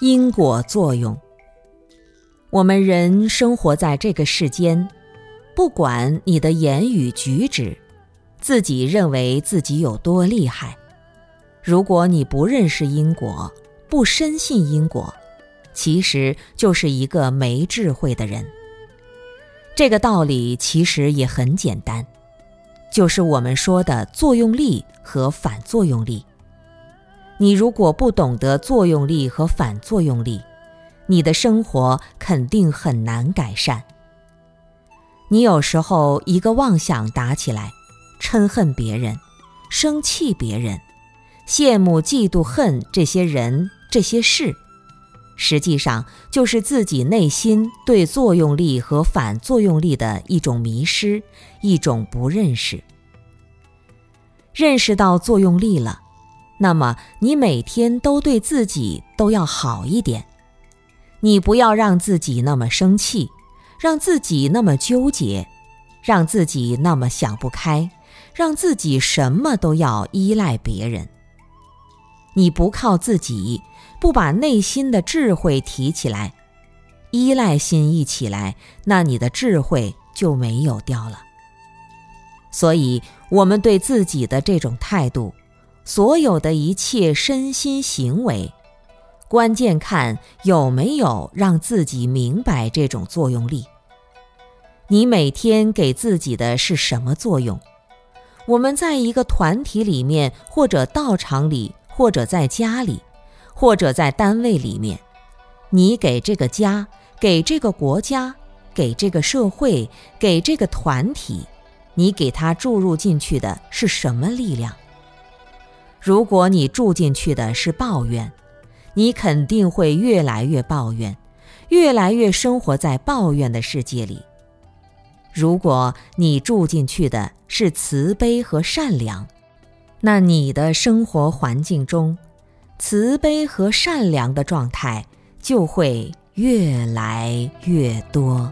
因果作用。我们人生活在这个世间，不管你的言语举止，自己认为自己有多厉害。如果你不认识因果，不深信因果，其实就是一个没智慧的人。这个道理其实也很简单，就是我们说的作用力和反作用力。你如果不懂得作用力和反作用力，你的生活肯定很难改善。你有时候一个妄想打起来，嗔恨别人，生气别人，羡慕、嫉妒、恨这些人、这些事，实际上就是自己内心对作用力和反作用力的一种迷失，一种不认识。认识到作用力了。那么你每天都对自己都要好一点，你不要让自己那么生气，让自己那么纠结，让自己那么想不开，让自己什么都要依赖别人。你不靠自己，不把内心的智慧提起来，依赖心一起来，那你的智慧就没有掉了。所以，我们对自己的这种态度。所有的一切身心行为，关键看有没有让自己明白这种作用力。你每天给自己的是什么作用？我们在一个团体里面，或者道场里，或者在家里，或者在单位里面，你给这个家、给这个国家、给这个社会、给这个团体，你给他注入进去的是什么力量？如果你住进去的是抱怨，你肯定会越来越抱怨，越来越生活在抱怨的世界里。如果你住进去的是慈悲和善良，那你的生活环境中，慈悲和善良的状态就会越来越多。